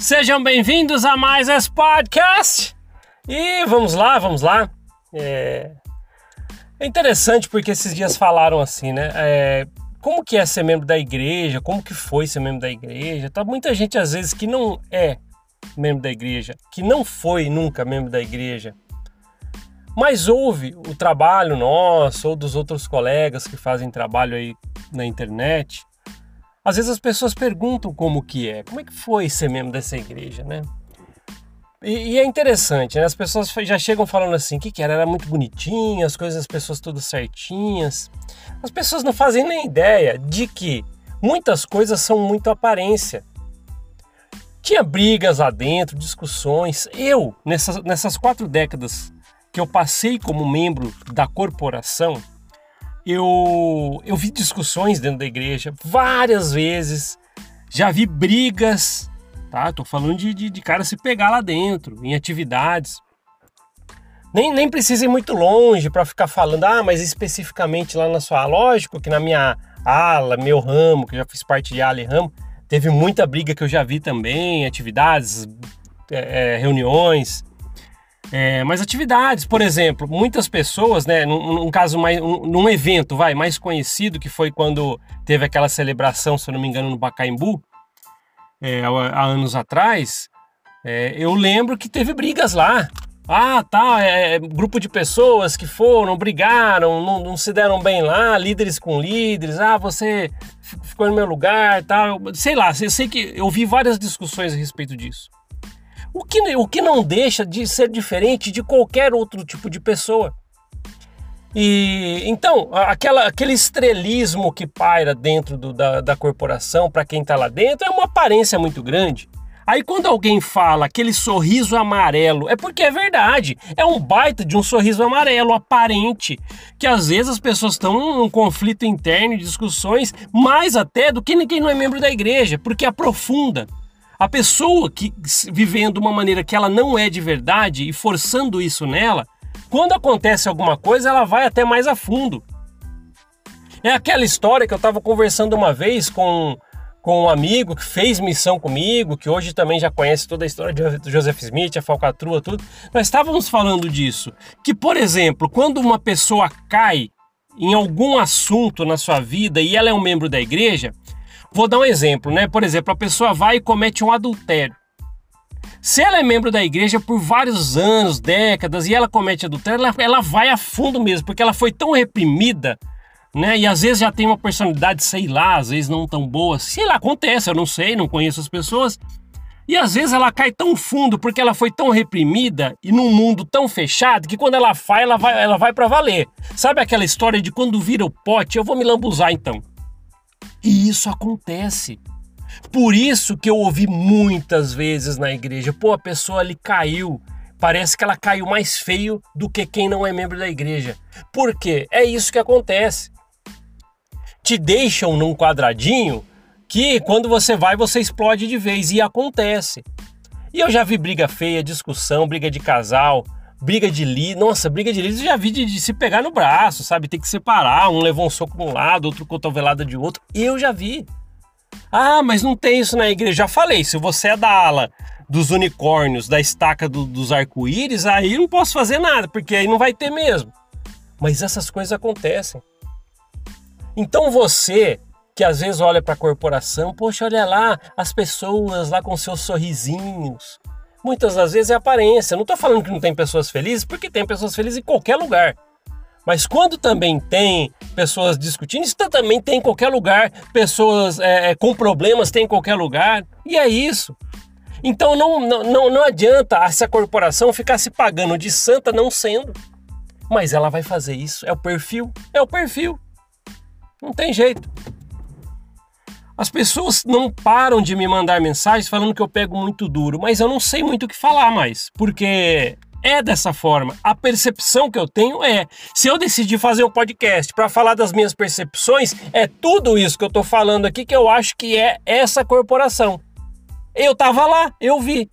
Sejam bem-vindos a mais esse podcast. E vamos lá, vamos lá. É, é interessante porque esses dias falaram assim, né? É... Como que é ser membro da igreja? Como que foi ser membro da igreja? Tá muita gente às vezes que não é membro da igreja, que não foi nunca membro da igreja, mas ouve o trabalho nosso ou dos outros colegas que fazem trabalho aí na internet às vezes as pessoas perguntam como que é, como é que foi ser membro dessa igreja, né? E, e é interessante, né? As pessoas já chegam falando assim, o que, que era? Era muito bonitinho, as coisas, as pessoas todas certinhas. As pessoas não fazem nem ideia de que muitas coisas são muito aparência. Tinha brigas lá dentro, discussões. Eu, nessas, nessas quatro décadas que eu passei como membro da corporação, eu, eu vi discussões dentro da igreja várias vezes, já vi brigas, tá? Tô falando de, de, de cara se pegar lá dentro, em atividades. Nem, nem precisa ir muito longe para ficar falando, ah, mas especificamente lá na sua. Lógico que na minha ala, meu ramo, que eu já fiz parte de ala e ramo, teve muita briga que eu já vi também, atividades, é, é reuniões, é, mas atividades, por exemplo, muitas pessoas, né, num, num caso mais, um, num evento, vai, mais conhecido, que foi quando teve aquela celebração, se eu não me engano, no Pacaembu, é, há, anos atrás, é, eu lembro que teve brigas lá. Ah, tá, é, é, grupo de pessoas que foram, brigaram, não, não, se deram bem lá, líderes com líderes, ah, você ficou no meu lugar, tal, sei lá, eu sei que eu vi várias discussões a respeito disso. O que, o que não deixa de ser diferente de qualquer outro tipo de pessoa. E então, aquela, aquele estrelismo que paira dentro do, da, da corporação para quem está lá dentro é uma aparência muito grande. Aí quando alguém fala aquele sorriso amarelo, é porque é verdade. É um baita de um sorriso amarelo aparente, que às vezes as pessoas estão num conflito interno, discussões, mais até do que ninguém não é membro da igreja, porque aprofunda. A pessoa que vivendo de uma maneira que ela não é de verdade e forçando isso nela, quando acontece alguma coisa, ela vai até mais a fundo. É aquela história que eu estava conversando uma vez com, com um amigo que fez missão comigo, que hoje também já conhece toda a história de Joseph Smith, a falcatrua, tudo. Nós estávamos falando disso. Que, por exemplo, quando uma pessoa cai em algum assunto na sua vida e ela é um membro da igreja, Vou dar um exemplo, né? Por exemplo, a pessoa vai e comete um adultério. Se ela é membro da igreja por vários anos, décadas, e ela comete adultério, ela, ela vai a fundo mesmo, porque ela foi tão reprimida, né? E às vezes já tem uma personalidade, sei lá, às vezes não tão boa. Sei lá, acontece, eu não sei, não conheço as pessoas. E às vezes ela cai tão fundo porque ela foi tão reprimida e num mundo tão fechado que quando ela vai, ela vai, ela vai para valer. Sabe aquela história de quando vira o pote, eu vou me lambuzar então. E isso acontece. Por isso que eu ouvi muitas vezes na igreja, pô, a pessoa ali caiu, parece que ela caiu mais feio do que quem não é membro da igreja. Por quê? É isso que acontece. Te deixam num quadradinho que quando você vai você explode de vez e acontece. E eu já vi briga feia, discussão, briga de casal, briga de líder. Nossa, briga de líder eu já vi de, de, se pegar no braço, sabe? Tem que separar, um levou um soco de um lado, outro cotovelada de outro. Eu já vi. Ah, mas não tem isso na igreja. Já falei, se você é da ala dos unicórnios, da estaca do, dos arco-íris, aí não posso fazer nada, porque aí não vai ter mesmo. Mas essas coisas acontecem. Então você que às vezes olha para a corporação, poxa, olha lá as pessoas lá com seus sorrisinhos, muitas das vezes é aparência. Não estou falando que não tem pessoas felizes, porque tem pessoas felizes em qualquer lugar. Mas quando também tem pessoas discutindo, isso também tem em qualquer lugar. Pessoas é, é, com problemas tem em qualquer lugar. E é isso. Então não, não, não adianta essa corporação ficar se pagando de santa não sendo. Mas ela vai fazer isso. É o perfil. É o perfil. Não tem jeito. As pessoas não param de me mandar mensagens falando que eu pego muito duro, mas eu não sei muito o que falar mais, porque é dessa forma. A percepção que eu tenho é: se eu decidir fazer um podcast para falar das minhas percepções, é tudo isso que eu estou falando aqui que eu acho que é essa corporação. Eu estava lá, eu vi.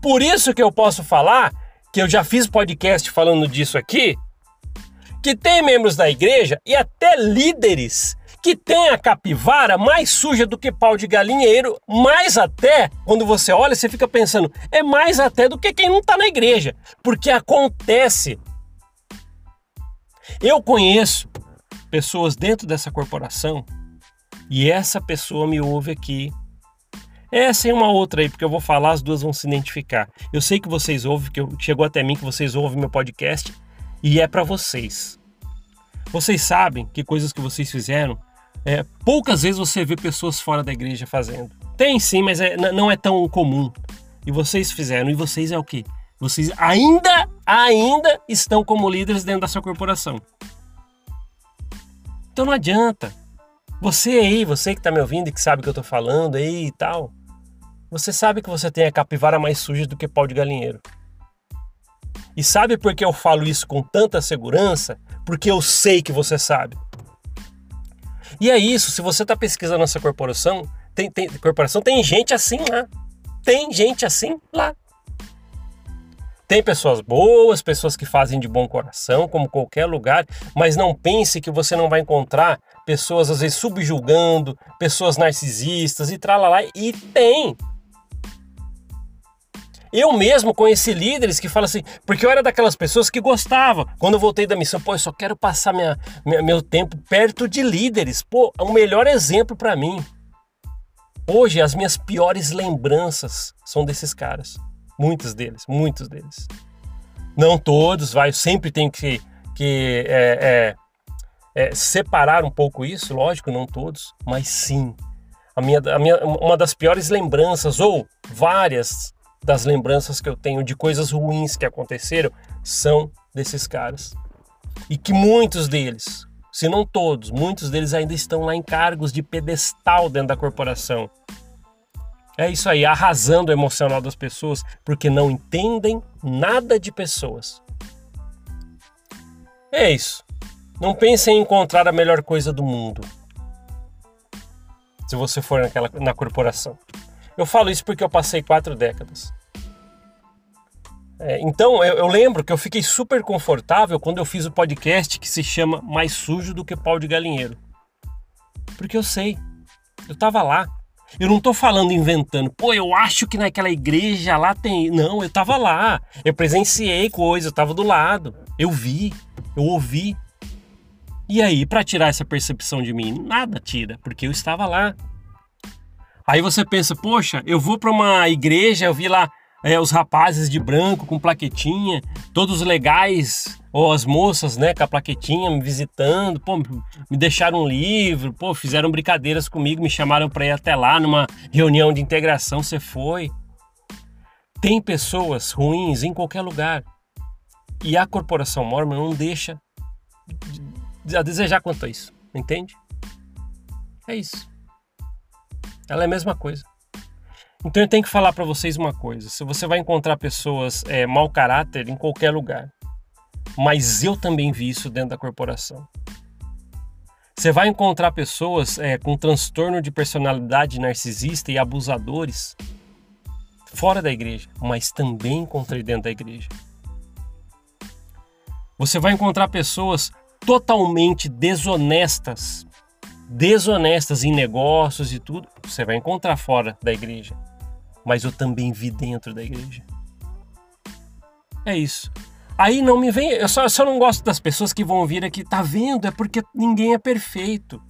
Por isso que eu posso falar que eu já fiz podcast falando disso aqui, que tem membros da igreja e até líderes que tem a capivara mais suja do que pau de galinheiro, mais até, quando você olha, você fica pensando, é mais até do que quem não está na igreja, porque acontece. Eu conheço pessoas dentro dessa corporação e essa pessoa me ouve aqui. Essa e uma outra aí, porque eu vou falar, as duas vão se identificar. Eu sei que vocês ouvem, que chegou até mim que vocês ouvem meu podcast e é para vocês. Vocês sabem que coisas que vocês fizeram, é, poucas vezes você vê pessoas fora da igreja fazendo. Tem sim, mas é, não é tão comum. E vocês fizeram. E vocês é o quê? Vocês ainda, ainda estão como líderes dentro da sua corporação. Então não adianta. Você aí, você que está me ouvindo e que sabe o que eu estou falando aí e tal, você sabe que você tem a capivara mais suja do que pau de galinheiro. E sabe por que eu falo isso com tanta segurança? Porque eu sei que você sabe. E é isso, se você está pesquisando essa corporação, tem, tem, corporação, tem gente assim lá. Tem gente assim lá. Tem pessoas boas, pessoas que fazem de bom coração, como qualquer lugar, mas não pense que você não vai encontrar pessoas às vezes subjulgando, pessoas narcisistas e tralalá. E tem. Eu mesmo conheci líderes que falam assim, porque eu era daquelas pessoas que gostava. Quando eu voltei da missão, pô, eu só quero passar minha, minha meu tempo perto de líderes. Pô, é o melhor exemplo para mim. Hoje, as minhas piores lembranças são desses caras. Muitos deles, muitos deles. Não todos, vai, eu sempre tenho que, que é, é, é, separar um pouco isso, lógico, não todos, mas sim. A minha, a minha, uma das piores lembranças, ou várias das lembranças que eu tenho de coisas ruins que aconteceram são desses caras. E que muitos deles, se não todos, muitos deles ainda estão lá em cargos de pedestal dentro da corporação. É isso aí, arrasando o emocional das pessoas porque não entendem nada de pessoas. É isso. Não pense em encontrar a melhor coisa do mundo. Se você for naquela, na corporação. Eu falo isso porque eu passei quatro décadas. É, então, eu, eu, lembro que eu fiquei super confortável quando eu fiz o podcast que se chama Mais Sujo do que Pau de Galinheiro. Porque eu sei, eu tava lá. Eu não tô falando inventando, pô, eu acho que naquela igreja lá tem. Não, eu tava lá. Eu presenciei coisa, eu tava do lado. Eu vi, eu ouvi. E aí, para tirar essa percepção de mim, nada tira, porque eu estava lá. Aí você pensa, poxa, eu vou para uma igreja, eu vi lá é, os rapazes de branco com plaquetinha, todos legais, ou as moças, né, com a plaquetinha me visitando, pô, me deixaram um livro, pô, fizeram brincadeiras comigo, me chamaram para ir até lá numa reunião de integração, você foi. Tem pessoas ruins em qualquer lugar. E a corporação Mormon não deixa a desejar quanto a isso, entende? É isso. Ela é a mesma coisa. Então eu tenho que falar para vocês uma coisa: se você vai encontrar pessoas é, mau caráter em qualquer lugar, mas eu também vi isso dentro da corporação. Você vai encontrar pessoas é, com transtorno de personalidade narcisista e abusadores fora da igreja, mas também encontrei dentro da igreja. Você vai encontrar pessoas totalmente desonestas desonestas em negócios e tudo, você vai encontrar fora da igreja. Mas eu também vi dentro da igreja. É isso. Aí não me vem. Eu só, eu só não gosto das pessoas que vão vir aqui, tá vendo? É porque ninguém é perfeito.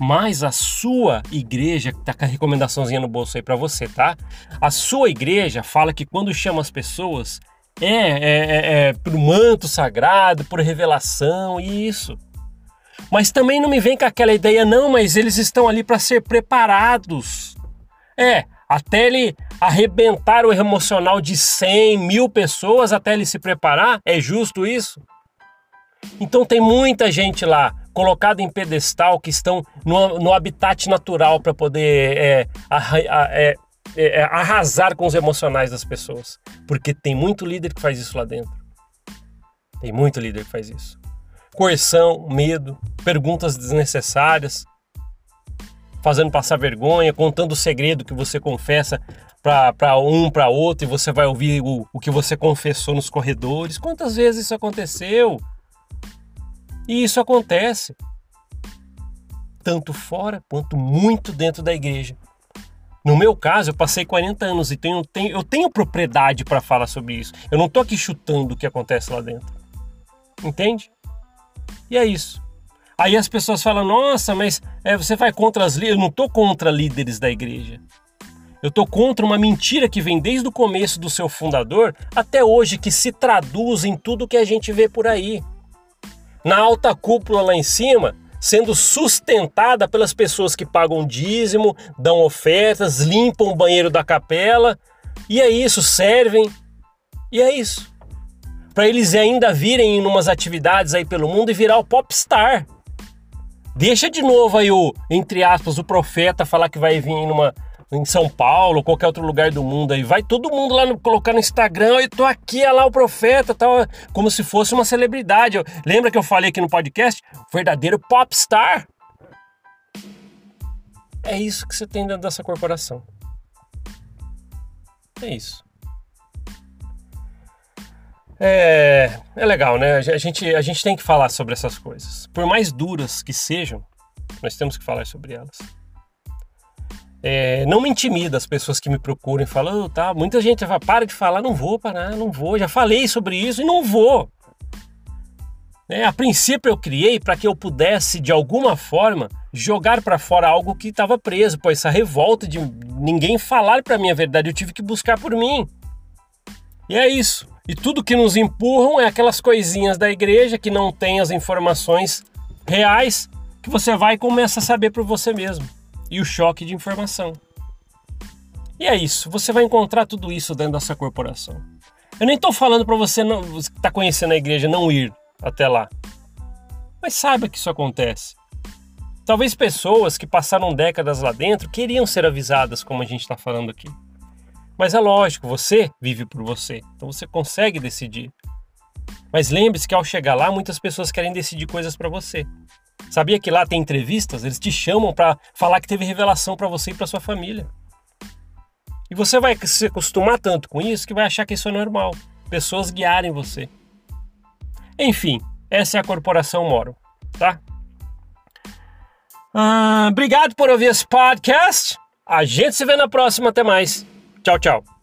Mas a sua igreja, que tá com a recomendaçãozinha no bolso aí para você, tá? A sua igreja fala que quando chama as pessoas é, é, é, é manto sagrado, por revelação, e isso. Mas também não me vem com aquela ideia, não, mas eles estão ali para ser preparados. É, até ele arrebentar o emocional de 100 mil pessoas, até ele se preparar, é justo isso? Então tem muita gente lá colocada em pedestal que estão no, no habitat natural para poder é, é, é, arrasar com os emocionais das pessoas. Porque tem muito líder que faz isso lá dentro. Tem muito líder que faz isso coerção, medo, perguntas desnecessárias, fazendo passar vergonha, contando o segredo que você confessa para um, para outro e você vai ouvir o, o que você confessou nos corredores. Quantas vezes isso aconteceu? E isso acontece. tanto fora quanto muito dentro da igreja. No meu caso, eu passei 40 anos e tenho, tenho eu tenho propriedade para falar sobre isso. Eu não estou aqui chutando o que acontece lá dentro. Entende? E é isso. Aí as pessoas falam: nossa, mas é, você vai contra as líderes. Eu não estou contra líderes da igreja. Eu estou contra uma mentira que vem desde o começo do seu fundador até hoje, que se traduz em tudo que a gente vê por aí. Na alta cúpula lá em cima, sendo sustentada pelas pessoas que pagam dízimo, dão ofertas, limpam o banheiro da capela, e é isso, servem, e é isso. Para eles ainda virem em umas atividades aí pelo mundo e virar o popstar. Deixa de novo aí o, entre aspas, o profeta falar que vai vir numa, em São Paulo, qualquer outro lugar do mundo aí. Vai todo mundo lá no, colocar no Instagram, eu tô aqui, é lá o profeta, tal, como se fosse uma celebridade. Lembra que eu falei aqui no podcast? Verdadeiro popstar. É isso que você tem dentro dessa corporação. É isso. É, é legal, né? A gente, a gente tem que falar sobre essas coisas. Por mais duras que sejam, nós temos que falar sobre elas. É, não me intimida as pessoas que me procuram e falam, oh, tá, muita gente fala, para de falar, não vou parar, não vou, já falei sobre isso e não vou. É, a princípio eu criei para que eu pudesse, de alguma forma, jogar para fora algo que estava preso, pois essa revolta de ninguém falar para mim a verdade, eu tive que buscar por mim. E é isso. E tudo que nos empurram é aquelas coisinhas da igreja que não tem as informações reais que você vai e começa a saber por você mesmo. E o choque de informação. E é isso, você vai encontrar tudo isso dentro dessa corporação. Eu nem estou falando para você não, que está conhecendo a igreja não ir até lá. Mas saiba que isso acontece. Talvez pessoas que passaram décadas lá dentro queriam ser avisadas, como a gente está falando aqui. Mas é lógico, você vive por você, então você consegue decidir. Mas lembre-se que ao chegar lá, muitas pessoas querem decidir coisas para você. Sabia que lá tem entrevistas? Eles te chamam para falar que teve revelação para você e para sua família. E você vai se acostumar tanto com isso que vai achar que isso é normal. Pessoas guiarem você. Enfim, essa é a corporação Moro, tá? Ah, obrigado por ouvir esse podcast. A gente se vê na próxima. Até mais. Tchau, tchau.